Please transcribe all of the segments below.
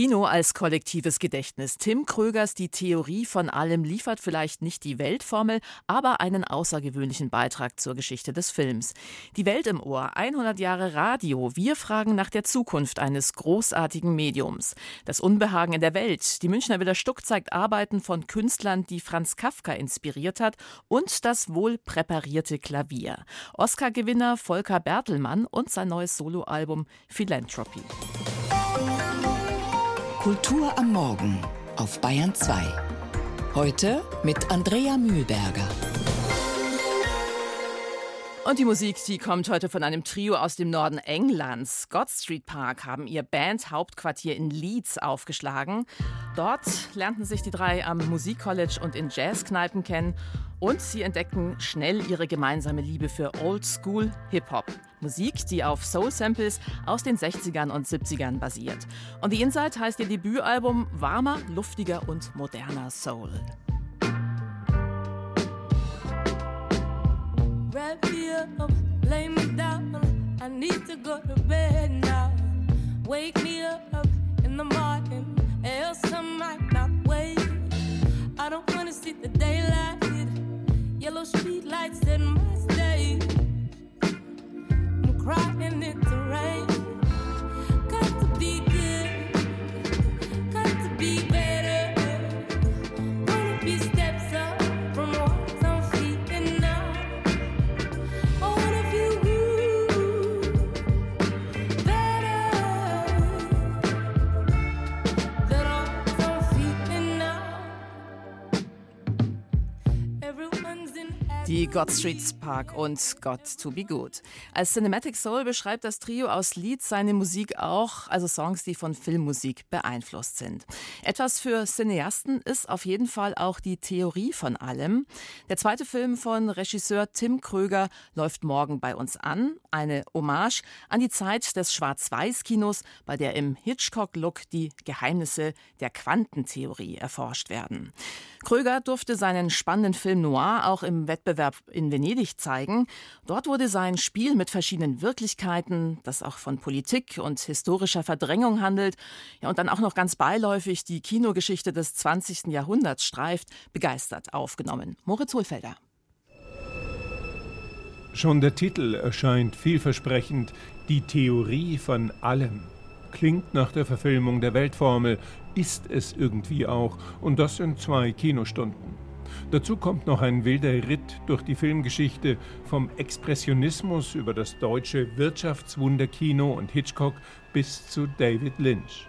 Kino als kollektives Gedächtnis. Tim Krögers Die Theorie von allem liefert vielleicht nicht die Weltformel, aber einen außergewöhnlichen Beitrag zur Geschichte des Films. Die Welt im Ohr, 100 Jahre Radio. Wir fragen nach der Zukunft eines großartigen Mediums. Das Unbehagen in der Welt. Die Münchner Villa Stuck zeigt Arbeiten von Künstlern, die Franz Kafka inspiriert hat und das wohl präparierte Klavier. Oscar-Gewinner Volker Bertelmann und sein neues Soloalbum Philanthropy. Kultur am Morgen auf Bayern 2. Heute mit Andrea Mühlberger. Und die Musik, die kommt heute von einem Trio aus dem Norden Englands. God Street Park haben ihr Band-Hauptquartier in Leeds aufgeschlagen. Dort lernten sich die drei am Musikcollege und in Jazzkneipen kennen und sie entdeckten schnell ihre gemeinsame Liebe für Old School Hip-Hop. Musik, die auf Soul-Samples aus den 60ern und 70ern basiert. Und The Inside heißt ihr Debütalbum warmer, luftiger und moderner Soul. Wrap me up, lay me down. I need to go to bed now. Wake me up in the morning, else I might not wake. I don't wanna see the daylight. Yellow street lights in my state. I'm crying in the rain. Die God Streets Park und Got to Be Good. Als Cinematic Soul beschreibt das Trio aus Leeds seine Musik auch, also Songs, die von Filmmusik beeinflusst sind. Etwas für Cineasten ist auf jeden Fall auch die Theorie von allem. Der zweite Film von Regisseur Tim Kröger läuft morgen bei uns an. Eine Hommage an die Zeit des Schwarz-Weiß-Kinos, bei der im Hitchcock-Look die Geheimnisse der Quantentheorie erforscht werden. Kröger durfte seinen spannenden Film Noir auch im Wettbewerb in Venedig zeigen. Dort wurde sein Spiel mit verschiedenen Wirklichkeiten, das auch von Politik und historischer Verdrängung handelt, ja, und dann auch noch ganz beiläufig die Kinogeschichte des 20. Jahrhunderts streift, begeistert aufgenommen. Moritz Hohlfelder. Schon der Titel erscheint vielversprechend, die Theorie von allem klingt nach der Verfilmung der Weltformel, ist es irgendwie auch, und das in zwei Kinostunden. Dazu kommt noch ein wilder Ritt durch die Filmgeschichte vom Expressionismus über das deutsche Wirtschaftswunderkino und Hitchcock bis zu David Lynch.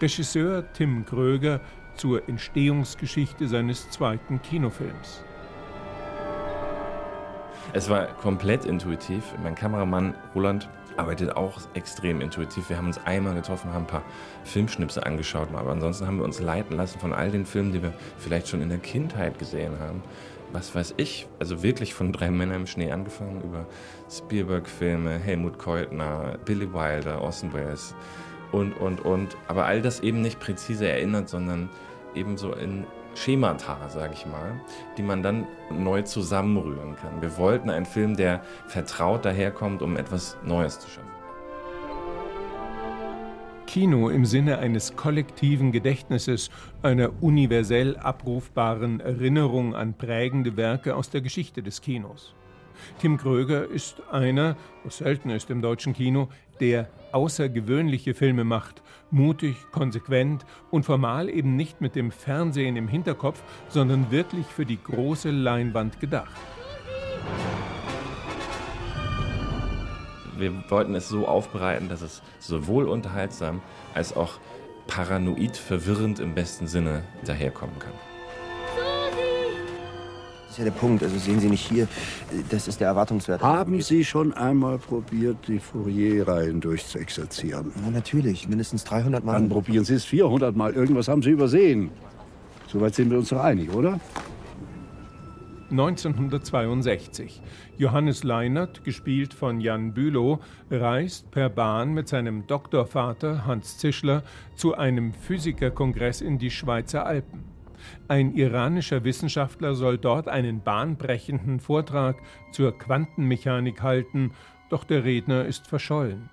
Regisseur Tim Kröger zur Entstehungsgeschichte seines zweiten Kinofilms. Es war komplett intuitiv. Mein Kameramann Roland arbeitet auch extrem intuitiv. Wir haben uns einmal getroffen, haben ein paar Filmschnipse angeschaut, aber ansonsten haben wir uns leiten lassen von all den Filmen, die wir vielleicht schon in der Kindheit gesehen haben. Was weiß ich, also wirklich von drei Männern im Schnee angefangen über Spielberg-Filme, Helmut Keutner, Billy Wilder, Orson Welles und, und, und. Aber all das eben nicht präzise erinnert, sondern eben so in Schemata, sage ich mal, die man dann neu zusammenrühren kann. Wir wollten einen Film, der vertraut daherkommt, um etwas Neues zu schaffen. Kino im Sinne eines kollektiven Gedächtnisses, einer universell abrufbaren Erinnerung an prägende Werke aus der Geschichte des Kinos. Tim Kröger ist einer, was selten ist im deutschen Kino, der außergewöhnliche Filme macht, mutig, konsequent und formal eben nicht mit dem Fernsehen im Hinterkopf, sondern wirklich für die große Leinwand gedacht. Wir wollten es so aufbereiten, dass es sowohl unterhaltsam als auch paranoid verwirrend im besten Sinne daherkommen kann ist ja der Punkt. Also sehen Sie nicht hier, das ist der Erwartungswert. Haben Sie schon einmal probiert, die Fourier-Reihen durchzuexerzieren? Ja, natürlich, mindestens 300 Mal. Dann probieren Sie es 400 Mal. Irgendwas haben Sie übersehen. Soweit sind wir uns doch einig, oder? 1962. Johannes Leinert, gespielt von Jan Bülow, reist per Bahn mit seinem Doktorvater Hans Zischler zu einem Physikerkongress in die Schweizer Alpen. Ein iranischer Wissenschaftler soll dort einen bahnbrechenden Vortrag zur Quantenmechanik halten, doch der Redner ist verschollen.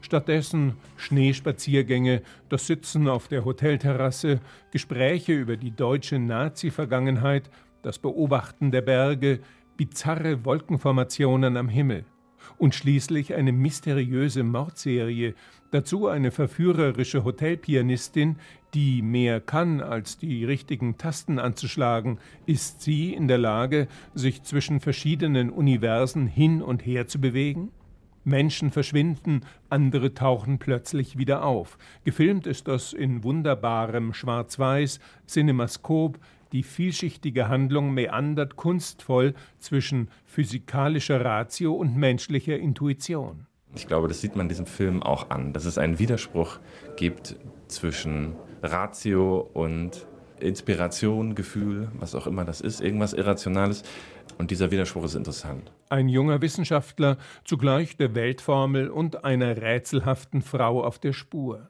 Stattdessen Schneespaziergänge, das Sitzen auf der Hotelterrasse, Gespräche über die deutsche Nazi-Vergangenheit, das Beobachten der Berge, bizarre Wolkenformationen am Himmel und schließlich eine mysteriöse Mordserie, dazu eine verführerische Hotelpianistin, die mehr kann, als die richtigen Tasten anzuschlagen, ist sie in der Lage, sich zwischen verschiedenen Universen hin und her zu bewegen? Menschen verschwinden, andere tauchen plötzlich wieder auf. Gefilmt ist das in wunderbarem Schwarz-Weiß, Cinemascope, die vielschichtige Handlung meandert kunstvoll zwischen physikalischer Ratio und menschlicher Intuition. Ich glaube, das sieht man diesem Film auch an, dass es einen Widerspruch gibt zwischen Ratio und Inspiration, Gefühl, was auch immer das ist, irgendwas Irrationales. Und dieser Widerspruch ist interessant. Ein junger Wissenschaftler, zugleich der Weltformel und einer rätselhaften Frau auf der Spur.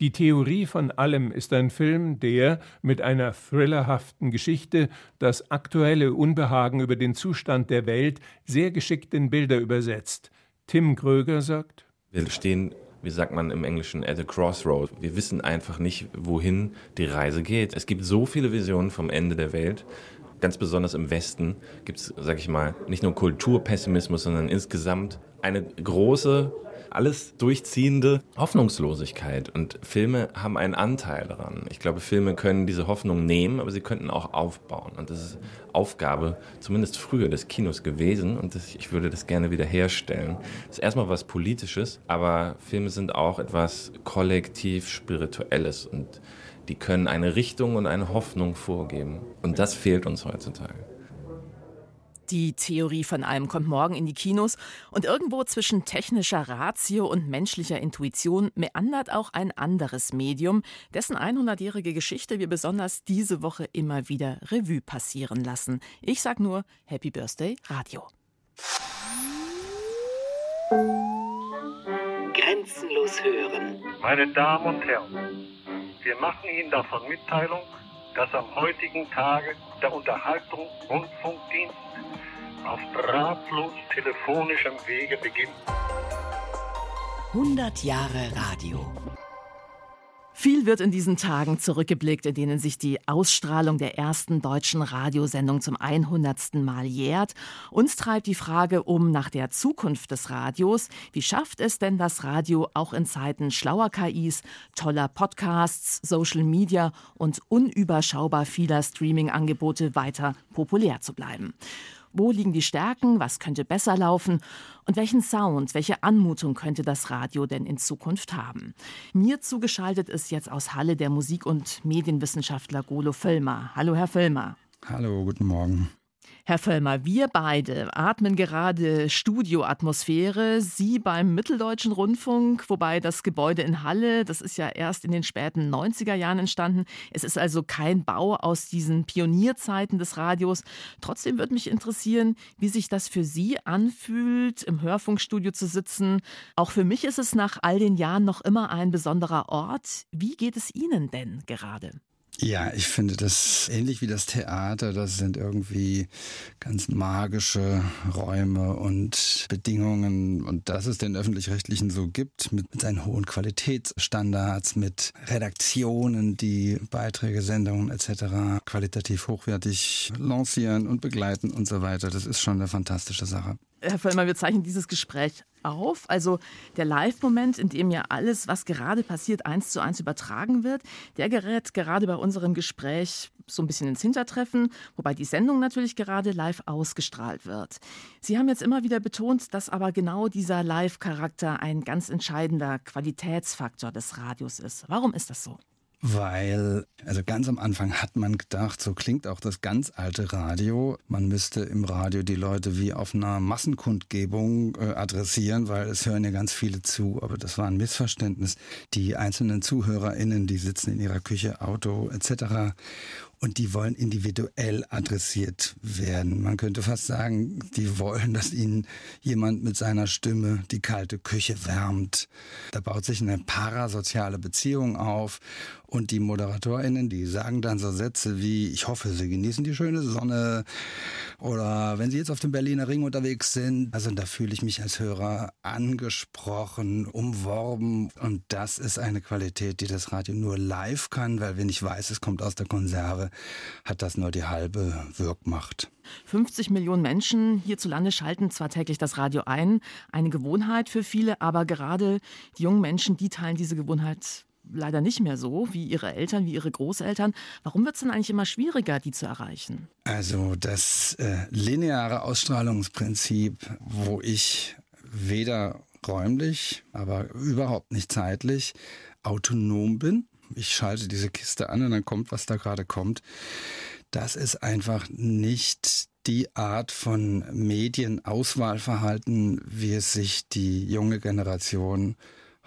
Die Theorie von allem ist ein Film, der mit einer thrillerhaften Geschichte das aktuelle Unbehagen über den Zustand der Welt sehr geschickt in Bilder übersetzt. Tim Kröger sagt: Wir stehen, wie sagt man im Englischen, at a crossroad. Wir wissen einfach nicht, wohin die Reise geht. Es gibt so viele Visionen vom Ende der Welt. Ganz besonders im Westen gibt es, sag ich mal, nicht nur Kulturpessimismus, sondern insgesamt eine große alles durchziehende Hoffnungslosigkeit. Und Filme haben einen Anteil daran. Ich glaube, Filme können diese Hoffnung nehmen, aber sie könnten auch aufbauen. Und das ist Aufgabe, zumindest früher des Kinos gewesen. Und das, ich würde das gerne wieder herstellen. Das ist erstmal was Politisches, aber Filme sind auch etwas kollektiv Spirituelles. Und die können eine Richtung und eine Hoffnung vorgeben. Und das fehlt uns heutzutage. Die Theorie von allem kommt morgen in die Kinos und irgendwo zwischen technischer Ratio und menschlicher Intuition meandert auch ein anderes Medium, dessen 100-jährige Geschichte wir besonders diese Woche immer wieder Revue passieren lassen. Ich sag nur Happy Birthday Radio. Grenzenlos hören. Meine Damen und Herren, wir machen Ihnen davon Mitteilung, dass am heutigen Tage der Unterhaltungsrundfunkdienst auf drahtlos telefonischem Wege beginnt. 100 Jahre Radio. Viel wird in diesen Tagen zurückgeblickt, in denen sich die Ausstrahlung der ersten deutschen Radiosendung zum 100. Mal jährt. Uns treibt die Frage um nach der Zukunft des Radios. Wie schafft es denn das Radio auch in Zeiten schlauer KIs, toller Podcasts, Social Media und unüberschaubar vieler Streaming-Angebote weiter populär zu bleiben? Wo liegen die Stärken? Was könnte besser laufen? Und welchen Sound, welche Anmutung könnte das Radio denn in Zukunft haben? Mir zugeschaltet ist jetzt aus Halle der Musik- und Medienwissenschaftler Golo Völlmer. Hallo, Herr Völlmer. Hallo, guten Morgen. Herr Völlmer, wir beide atmen gerade Studioatmosphäre. Sie beim Mitteldeutschen Rundfunk, wobei das Gebäude in Halle, das ist ja erst in den späten 90er Jahren entstanden. Es ist also kein Bau aus diesen Pionierzeiten des Radios. Trotzdem würde mich interessieren, wie sich das für Sie anfühlt, im Hörfunkstudio zu sitzen. Auch für mich ist es nach all den Jahren noch immer ein besonderer Ort. Wie geht es Ihnen denn gerade? Ja, ich finde das ähnlich wie das Theater. Das sind irgendwie ganz magische Räume und Bedingungen. Und dass es den öffentlich-rechtlichen so gibt, mit, mit seinen hohen Qualitätsstandards, mit Redaktionen, die Beiträge, Sendungen etc. qualitativ hochwertig lancieren und begleiten und so weiter. Das ist schon eine fantastische Sache. Herr Völlmer, wir zeichnen dieses Gespräch auf. Also der Live-Moment, in dem ja alles, was gerade passiert, eins zu eins übertragen wird, der gerät gerade bei unserem Gespräch so ein bisschen ins Hintertreffen, wobei die Sendung natürlich gerade live ausgestrahlt wird. Sie haben jetzt immer wieder betont, dass aber genau dieser Live-Charakter ein ganz entscheidender Qualitätsfaktor des Radios ist. Warum ist das so? Weil, also ganz am Anfang hat man gedacht, so klingt auch das ganz alte Radio. Man müsste im Radio die Leute wie auf einer Massenkundgebung äh, adressieren, weil es hören ja ganz viele zu. Aber das war ein Missverständnis. Die einzelnen ZuhörerInnen, die sitzen in ihrer Küche, Auto etc. und die wollen individuell adressiert werden. Man könnte fast sagen, die wollen, dass ihnen jemand mit seiner Stimme die kalte Küche wärmt. Da baut sich eine parasoziale Beziehung auf und die ModeratorInnen, die sagen dann so Sätze wie, ich hoffe, Sie genießen die schöne Sonne oder wenn Sie jetzt auf dem Berliner Ring unterwegs sind. Also da fühle ich mich als Hörer angesprochen, umworben und das ist eine Qualität, die das Radio nur live kann, weil wenn ich weiß, es kommt aus der Konserve, hat das nur die halbe Wirkmacht. 50 Millionen Menschen hierzulande schalten zwar täglich das Radio ein, eine Gewohnheit für viele, aber gerade die jungen Menschen, die teilen diese Gewohnheit leider nicht mehr so wie ihre Eltern, wie ihre Großeltern. Warum wird es denn eigentlich immer schwieriger, die zu erreichen? Also das äh, lineare Ausstrahlungsprinzip, wo ich weder räumlich, aber überhaupt nicht zeitlich autonom bin. Ich schalte diese Kiste an und dann kommt, was da gerade kommt. Das ist einfach nicht die Art von Medienauswahlverhalten, wie es sich die junge Generation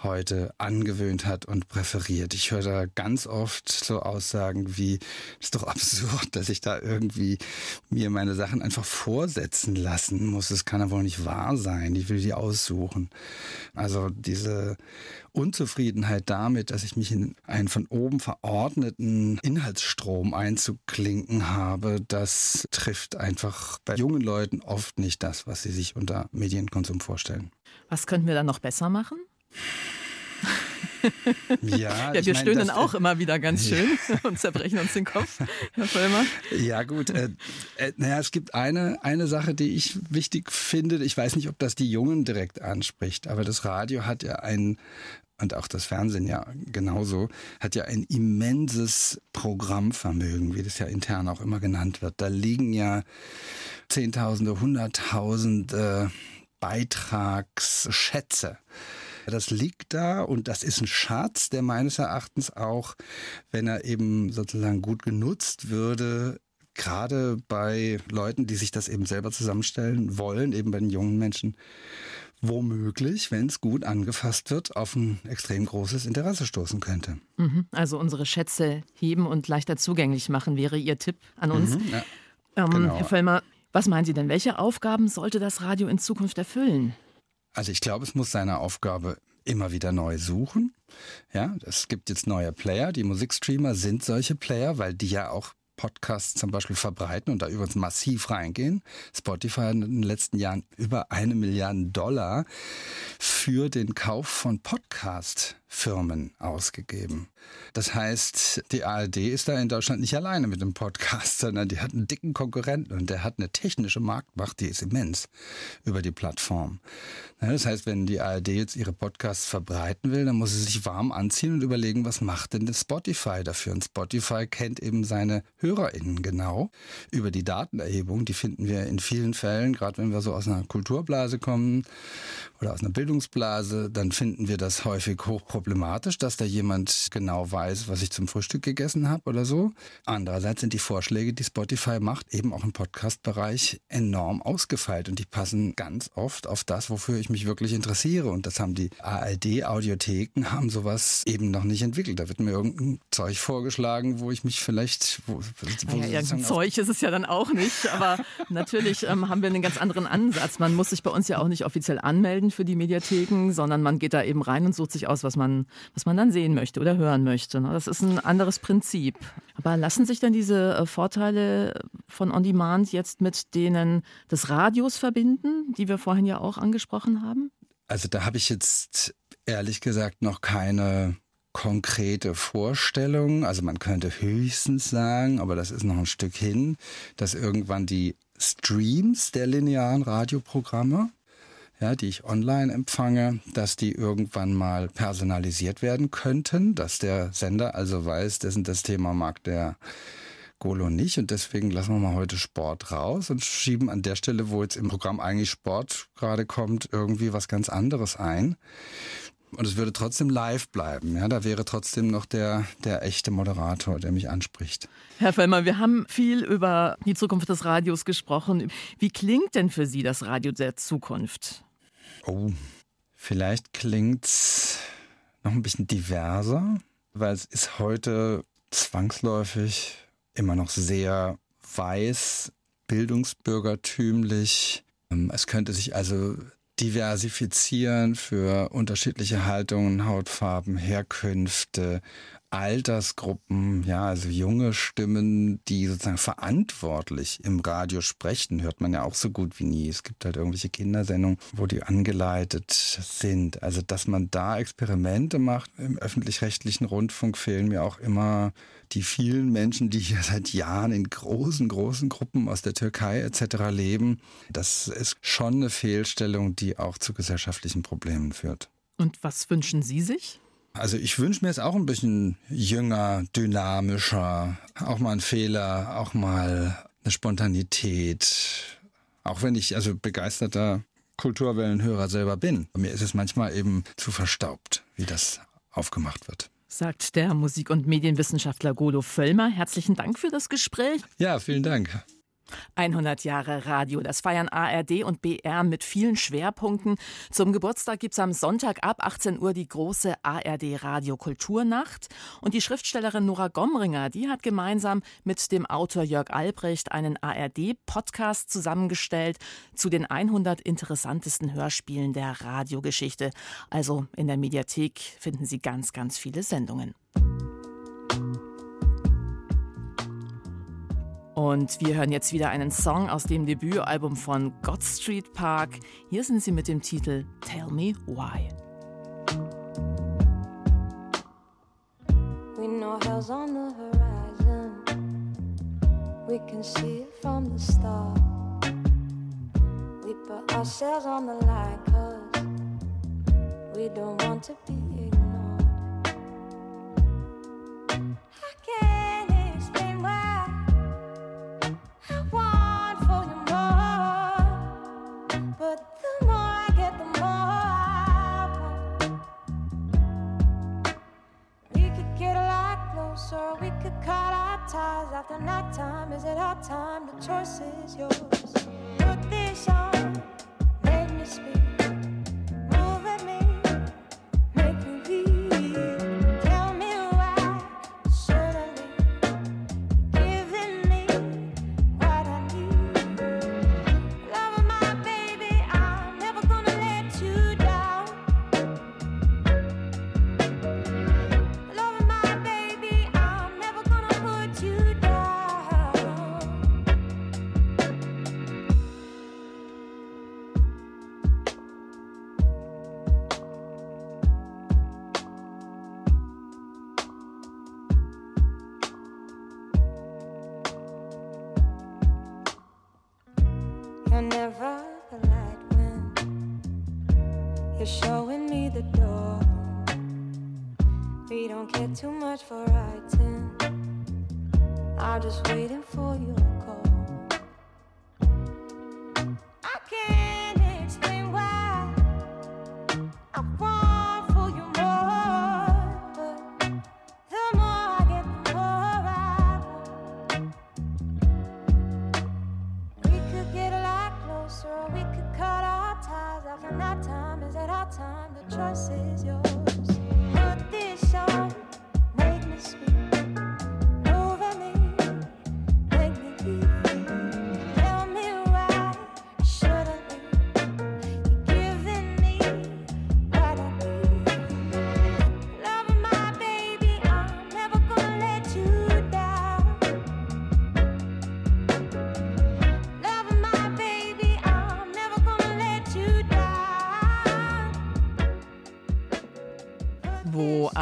heute angewöhnt hat und präferiert. Ich höre da ganz oft so Aussagen wie, es ist doch absurd, dass ich da irgendwie mir meine Sachen einfach vorsetzen lassen muss. Das kann ja wohl nicht wahr sein. Ich will die aussuchen. Also diese Unzufriedenheit damit, dass ich mich in einen von oben verordneten Inhaltsstrom einzuklinken habe, das trifft einfach bei jungen Leuten oft nicht das, was sie sich unter Medienkonsum vorstellen. Was könnten wir dann noch besser machen? Ja, ja wir meine, stöhnen auch immer wieder ganz schön ja. und zerbrechen uns den Kopf, Herr Vollmer. Ja, gut. Äh, äh, naja, es gibt eine, eine Sache, die ich wichtig finde. Ich weiß nicht, ob das die Jungen direkt anspricht, aber das Radio hat ja ein, und auch das Fernsehen ja genauso, hat ja ein immenses Programmvermögen, wie das ja intern auch immer genannt wird. Da liegen ja Zehntausende, Hunderttausende Beitragsschätze das liegt da und das ist ein Schatz, der meines Erachtens auch, wenn er eben sozusagen gut genutzt würde, gerade bei Leuten, die sich das eben selber zusammenstellen wollen, eben bei den jungen Menschen, womöglich, wenn es gut angefasst wird, auf ein extrem großes Interesse stoßen könnte. Mhm. Also unsere Schätze heben und leichter zugänglich machen, wäre Ihr Tipp an uns. Mhm, ja, ähm, genau. Herr Vollmer, was meinen Sie denn, welche Aufgaben sollte das Radio in Zukunft erfüllen? Also ich glaube, es muss seine Aufgabe immer wieder neu suchen. Ja, es gibt jetzt neue Player. Die Musikstreamer sind solche Player, weil die ja auch Podcasts zum Beispiel verbreiten und da übrigens massiv reingehen. Spotify hat in den letzten Jahren über eine Milliarde Dollar für den Kauf von Podcast-Firmen ausgegeben. Das heißt, die ARD ist da in Deutschland nicht alleine mit dem Podcast, sondern die hat einen dicken Konkurrenten und der hat eine technische Marktmacht, die ist immens über die Plattform. Das heißt, wenn die ARD jetzt ihre Podcasts verbreiten will, dann muss sie sich warm anziehen und überlegen, was macht denn das Spotify dafür? Und Spotify kennt eben seine HörerInnen genau über die Datenerhebung. Die finden wir in vielen Fällen, gerade wenn wir so aus einer Kulturblase kommen oder aus einer Bildungsblase, dann finden wir das häufig hochproblematisch, dass da jemand genau weiß, was ich zum Frühstück gegessen habe oder so. Andererseits sind die Vorschläge, die Spotify macht, eben auch im Podcast-Bereich enorm ausgefeilt und die passen ganz oft auf das, wofür ich mich wirklich interessiere. Und das haben die ARD-Audiotheken, haben sowas eben noch nicht entwickelt. Da wird mir irgendein Zeug vorgeschlagen, wo ich mich vielleicht... Wo, wo ja, irgendein Zeug ist es ja dann auch nicht, aber natürlich ähm, haben wir einen ganz anderen Ansatz. Man muss sich bei uns ja auch nicht offiziell anmelden für die Mediatheken, sondern man geht da eben rein und sucht sich aus, was man, was man dann sehen möchte oder hören möchte. Ne? Das ist ein anderes Prinzip. Aber lassen sich denn diese äh, Vorteile von On Demand jetzt mit denen des Radios verbinden, die wir vorhin ja auch angesprochen haben? Also da habe ich jetzt ehrlich gesagt noch keine konkrete Vorstellung. Also man könnte höchstens sagen, aber das ist noch ein Stück hin, dass irgendwann die Streams der linearen Radioprogramme ja, die ich online empfange, dass die irgendwann mal personalisiert werden könnten, dass der Sender also weiß, dessen das Thema mag der Golo nicht und deswegen lassen wir mal heute Sport raus und schieben an der Stelle, wo jetzt im Programm eigentlich Sport gerade kommt, irgendwie was ganz anderes ein. Und es würde trotzdem live bleiben. Ja, da wäre trotzdem noch der, der echte Moderator, der mich anspricht. Herr Fellmer, wir haben viel über die Zukunft des Radios gesprochen. Wie klingt denn für Sie das Radio der Zukunft? Oh, vielleicht klingt's noch ein bisschen diverser, weil es ist heute zwangsläufig immer noch sehr weiß, bildungsbürgertümlich. Ähm, es könnte sich also diversifizieren für unterschiedliche Haltungen, Hautfarben, Herkünfte, Altersgruppen, ja, also junge Stimmen, die sozusagen verantwortlich im Radio sprechen, hört man ja auch so gut wie nie. Es gibt halt irgendwelche Kindersendungen, wo die angeleitet sind. Also, dass man da Experimente macht im öffentlich-rechtlichen Rundfunk, fehlen mir auch immer die vielen Menschen, die hier seit Jahren in großen, großen Gruppen aus der Türkei etc. leben. Das ist schon eine Fehlstellung, die auch zu gesellschaftlichen Problemen führt. Und was wünschen Sie sich? Also ich wünsche mir jetzt auch ein bisschen jünger, dynamischer, auch mal ein Fehler, auch mal eine Spontanität. Auch wenn ich also begeisterter Kulturwellenhörer selber bin. Mir ist es manchmal eben zu verstaubt, wie das aufgemacht wird. Sagt der Musik- und Medienwissenschaftler Golo Völlmer. Herzlichen Dank für das Gespräch. Ja, vielen Dank. 100 Jahre Radio, das feiern ARD und BR mit vielen Schwerpunkten. Zum Geburtstag gibt es am Sonntag ab 18 Uhr die große ARD Radio Kulturnacht. Und die Schriftstellerin Nora Gomringer, die hat gemeinsam mit dem Autor Jörg Albrecht einen ARD-Podcast zusammengestellt zu den 100 interessantesten Hörspielen der Radiogeschichte. Also in der Mediathek finden Sie ganz, ganz viele Sendungen. Und wir hören jetzt wieder einen Song aus dem Debütalbum von God Street Park. Hier sind sie mit dem Titel Tell Me Why. We know hell's on the horizon. We can see it from the start. We put ourselves on the line cause we don't want to be after nighttime? Is it our time? The choice is yours. Put this on, showing me the door. We don't care too much for writing. I'm just waiting for you.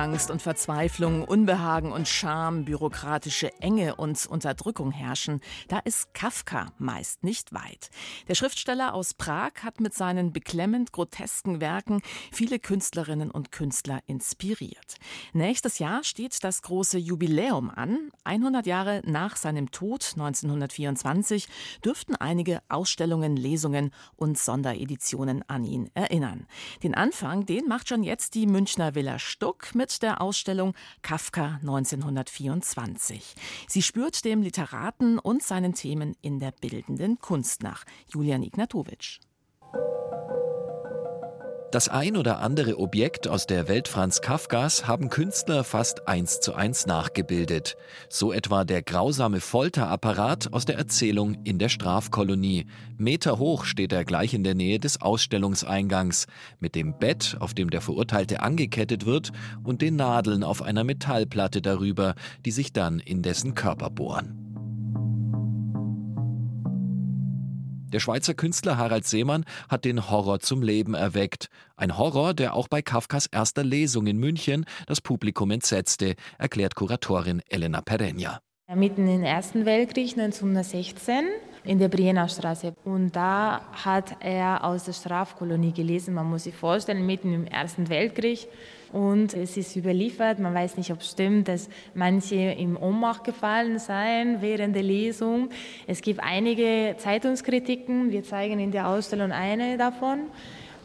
Angst und Verzweiflung, Unbehagen und Scham, bürokratische Enge und Unterdrückung herrschen, da ist Kafka meist nicht weit. Der Schriftsteller aus Prag hat mit seinen beklemmend grotesken Werken viele Künstlerinnen und Künstler inspiriert. Nächstes Jahr steht das große Jubiläum an. 100 Jahre nach seinem Tod 1924 dürften einige Ausstellungen, Lesungen und Sondereditionen an ihn erinnern. Den Anfang, den macht schon jetzt die Münchner Villa Stuck mit der Ausstellung Kafka 1924. Sie spürt dem Literaten und seinen Themen in der bildenden Kunst nach. Julian Ignatowitsch. Das ein oder andere Objekt aus der Welt Franz Kafkas haben Künstler fast eins zu eins nachgebildet. So etwa der grausame Folterapparat aus der Erzählung In der Strafkolonie. Meter hoch steht er gleich in der Nähe des Ausstellungseingangs, mit dem Bett, auf dem der Verurteilte angekettet wird, und den Nadeln auf einer Metallplatte darüber, die sich dann in dessen Körper bohren. Der Schweizer Künstler Harald Seemann hat den Horror zum Leben erweckt. Ein Horror, der auch bei Kafkas erster Lesung in München das Publikum entsetzte, erklärt Kuratorin Elena Pereña. Mitten im Ersten Weltkrieg 1916 in der Brienner Straße. Und da hat er aus der Strafkolonie gelesen. Man muss sich vorstellen, mitten im Ersten Weltkrieg. Und es ist überliefert, man weiß nicht, ob es stimmt, dass manche im Ohnmacht gefallen seien während der Lesung. Es gibt einige Zeitungskritiken, wir zeigen in der Ausstellung eine davon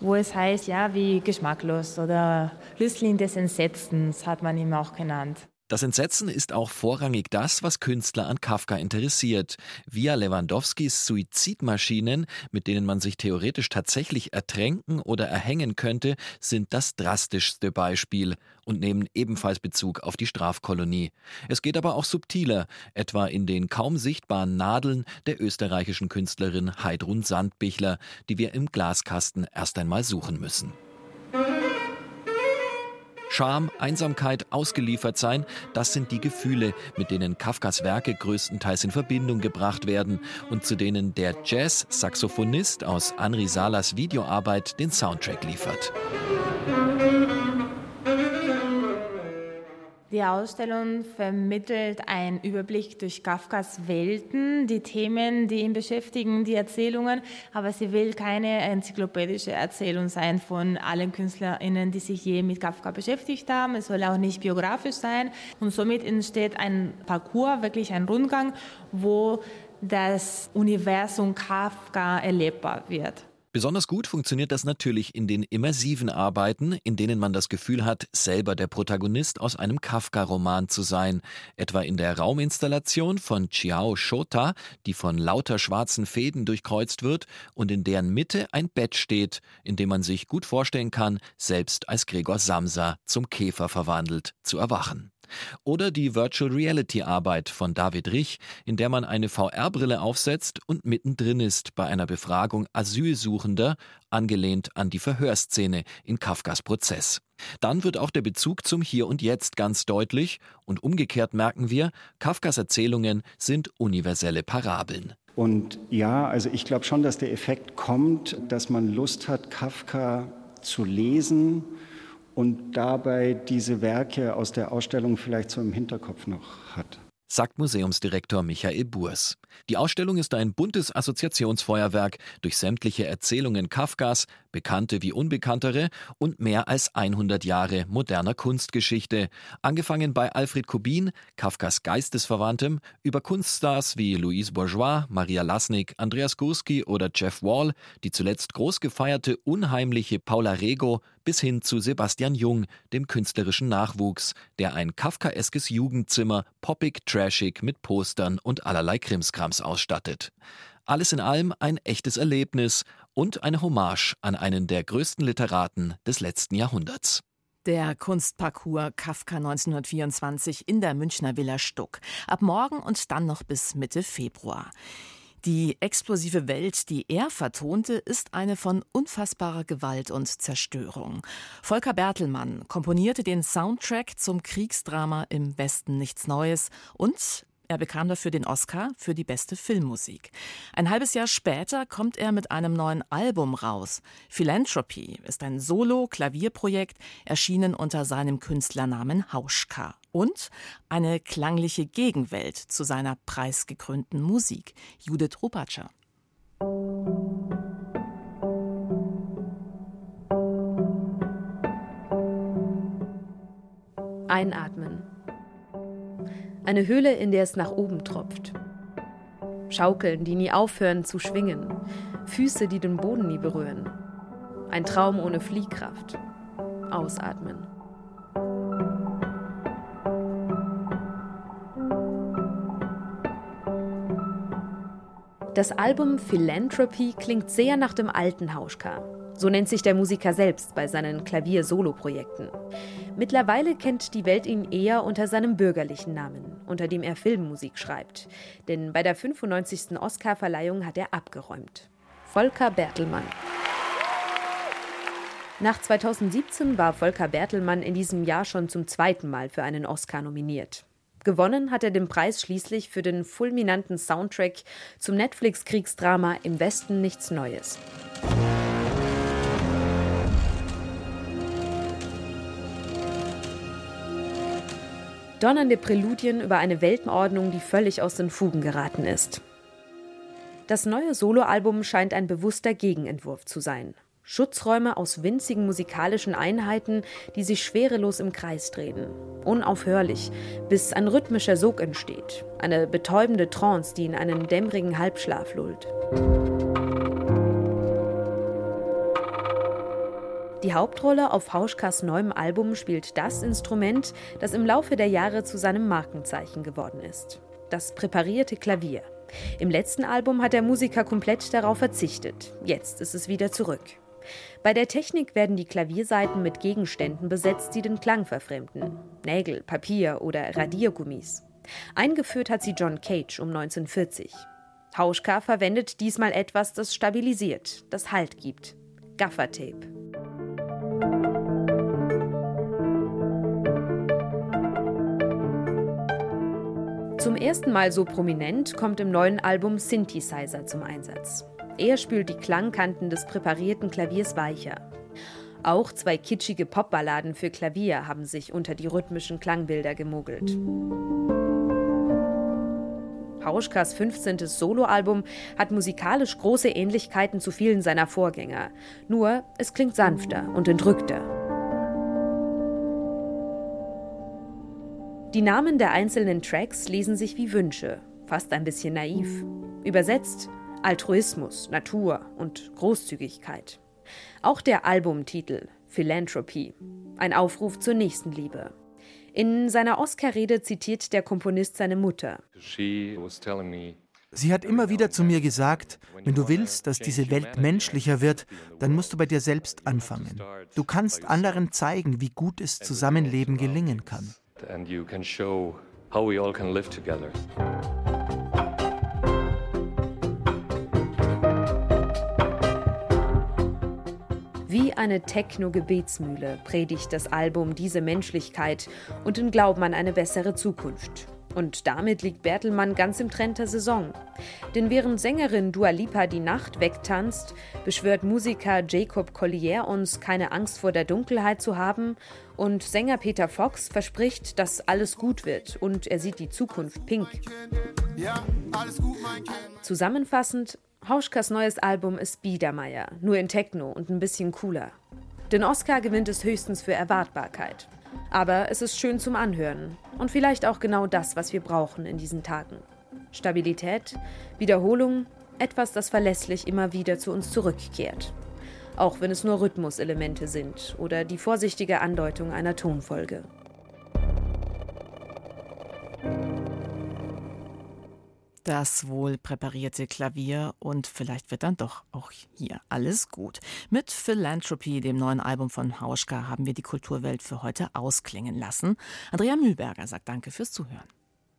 wo es heißt, ja, wie geschmacklos oder Lüstlin des Entsetzens hat man ihn auch genannt. Das Entsetzen ist auch vorrangig das, was Künstler an Kafka interessiert. Via Lewandowskis Suizidmaschinen, mit denen man sich theoretisch tatsächlich ertränken oder erhängen könnte, sind das drastischste Beispiel und nehmen ebenfalls Bezug auf die Strafkolonie. Es geht aber auch subtiler, etwa in den kaum sichtbaren Nadeln der österreichischen Künstlerin Heidrun Sandbichler, die wir im Glaskasten erst einmal suchen müssen. Scham, Einsamkeit, ausgeliefert sein, das sind die Gefühle, mit denen Kafkas Werke größtenteils in Verbindung gebracht werden und zu denen der Jazz-Saxophonist aus Henri Salas Videoarbeit den Soundtrack liefert. Die Ausstellung vermittelt einen Überblick durch Kafkas Welten, die Themen, die ihn beschäftigen, die Erzählungen, aber sie will keine enzyklopädische Erzählung sein von allen KünstlerInnen, die sich je mit Kafka beschäftigt haben. Es soll auch nicht biografisch sein und somit entsteht ein Parcours, wirklich ein Rundgang, wo das Universum Kafka erlebbar wird. Besonders gut funktioniert das natürlich in den immersiven Arbeiten, in denen man das Gefühl hat, selber der Protagonist aus einem Kafka-Roman zu sein, etwa in der Rauminstallation von Chiao Shota, die von lauter schwarzen Fäden durchkreuzt wird und in deren Mitte ein Bett steht, in dem man sich gut vorstellen kann, selbst als Gregor Samsa zum Käfer verwandelt zu erwachen. Oder die Virtual Reality Arbeit von David Rich, in der man eine VR-Brille aufsetzt und mittendrin ist bei einer Befragung Asylsuchender, angelehnt an die Verhörszene in Kafkas Prozess. Dann wird auch der Bezug zum Hier und Jetzt ganz deutlich und umgekehrt merken wir, Kafkas Erzählungen sind universelle Parabeln. Und ja, also ich glaube schon, dass der Effekt kommt, dass man Lust hat, Kafka zu lesen und dabei diese Werke aus der Ausstellung vielleicht so im Hinterkopf noch hat sagt Museumsdirektor Michael Burs. Die Ausstellung ist ein buntes Assoziationsfeuerwerk durch sämtliche Erzählungen Kafkas, bekannte wie unbekanntere und mehr als 100 Jahre moderner Kunstgeschichte, angefangen bei Alfred Kubin, Kafkas Geistesverwandtem, über Kunststars wie Louise Bourgeois, Maria Lasnik, Andreas Gursky oder Jeff Wall, die zuletzt groß gefeierte unheimliche Paula Rego bis hin zu Sebastian Jung, dem künstlerischen Nachwuchs, der ein kafkaeskes Jugendzimmer poppig trashig mit Postern und allerlei Krimskrams ausstattet. Alles in allem ein echtes Erlebnis und eine Hommage an einen der größten Literaten des letzten Jahrhunderts. Der Kunstparcours Kafka 1924 in der Münchner Villa Stuck. Ab morgen und dann noch bis Mitte Februar. Die explosive Welt, die er vertonte, ist eine von unfassbarer Gewalt und Zerstörung. Volker Bertelmann komponierte den Soundtrack zum Kriegsdrama Im Westen nichts Neues und er bekam dafür den Oscar für die beste Filmmusik. Ein halbes Jahr später kommt er mit einem neuen Album raus. Philanthropy ist ein Solo-Klavierprojekt, erschienen unter seinem Künstlernamen Hauschka. Und eine klangliche Gegenwelt zu seiner preisgekrönten Musik. Judith Rupatscher. Einatmen eine Höhle, in der es nach oben tropft. Schaukeln, die nie aufhören zu schwingen. Füße, die den Boden nie berühren. Ein Traum ohne Fliehkraft. Ausatmen. Das Album Philanthropy klingt sehr nach dem alten Hauschka. So nennt sich der Musiker selbst bei seinen Klavier-Solo-Projekten. Mittlerweile kennt die Welt ihn eher unter seinem bürgerlichen Namen, unter dem er Filmmusik schreibt. Denn bei der 95. Oscar-Verleihung hat er abgeräumt. Volker Bertelmann. Nach 2017 war Volker Bertelmann in diesem Jahr schon zum zweiten Mal für einen Oscar nominiert. Gewonnen hat er den Preis schließlich für den fulminanten Soundtrack zum Netflix-Kriegsdrama Im Westen nichts Neues. Donnernde Präludien über eine Weltenordnung, die völlig aus den Fugen geraten ist. Das neue Soloalbum scheint ein bewusster Gegenentwurf zu sein. Schutzräume aus winzigen musikalischen Einheiten, die sich schwerelos im Kreis drehen. Unaufhörlich, bis ein rhythmischer Sog entsteht. Eine betäubende Trance, die in einen dämmerigen Halbschlaf lullt. Die Hauptrolle auf Hauschkas neuem Album spielt das Instrument, das im Laufe der Jahre zu seinem Markenzeichen geworden ist. Das präparierte Klavier. Im letzten Album hat der Musiker komplett darauf verzichtet. Jetzt ist es wieder zurück. Bei der Technik werden die Klavierseiten mit Gegenständen besetzt, die den Klang verfremden. Nägel, Papier oder Radiergummis. Eingeführt hat sie John Cage um 1940. Hauschka verwendet diesmal etwas, das stabilisiert, das Halt gibt. Gaffertape. Zum ersten Mal so prominent kommt im neuen Album Synthesizer zum Einsatz. Er spült die Klangkanten des präparierten Klaviers weicher. Auch zwei kitschige Popballaden für Klavier haben sich unter die rhythmischen Klangbilder gemogelt. Hauschkas 15. Soloalbum hat musikalisch große Ähnlichkeiten zu vielen seiner Vorgänger. Nur, es klingt sanfter und entrückter. Die Namen der einzelnen Tracks lesen sich wie Wünsche, fast ein bisschen naiv. Übersetzt Altruismus, Natur und Großzügigkeit. Auch der Albumtitel Philanthropy, ein Aufruf zur Nächstenliebe. In seiner Oscar-Rede zitiert der Komponist seine Mutter. Sie hat immer wieder zu mir gesagt, wenn du willst, dass diese Welt menschlicher wird, dann musst du bei dir selbst anfangen. Du kannst anderen zeigen, wie gut es Zusammenleben gelingen kann and you can show how we all can live together. Wie eine Techno-Gebetsmühle predigt das Album diese Menschlichkeit und den Glauben an eine bessere Zukunft. Und damit liegt Bertelmann ganz im Trend der Saison. Denn während Sängerin Dua Lipa die Nacht wegtanzt, beschwört Musiker Jacob Collier uns, keine Angst vor der Dunkelheit zu haben. Und Sänger Peter Fox verspricht, dass alles gut wird und er sieht die Zukunft pink. Zusammenfassend, Hauschkas neues Album ist Biedermeier, nur in Techno und ein bisschen cooler. Den Oscar gewinnt es höchstens für Erwartbarkeit. Aber es ist schön zum Anhören und vielleicht auch genau das, was wir brauchen in diesen Tagen. Stabilität, Wiederholung, etwas, das verlässlich immer wieder zu uns zurückkehrt. Auch wenn es nur Rhythmuselemente sind oder die vorsichtige Andeutung einer Tonfolge. Das wohl präparierte Klavier und vielleicht wird dann doch auch hier alles gut. Mit Philanthropy, dem neuen Album von Hauschka, haben wir die Kulturwelt für heute ausklingen lassen. Andrea Mühlberger sagt Danke fürs Zuhören.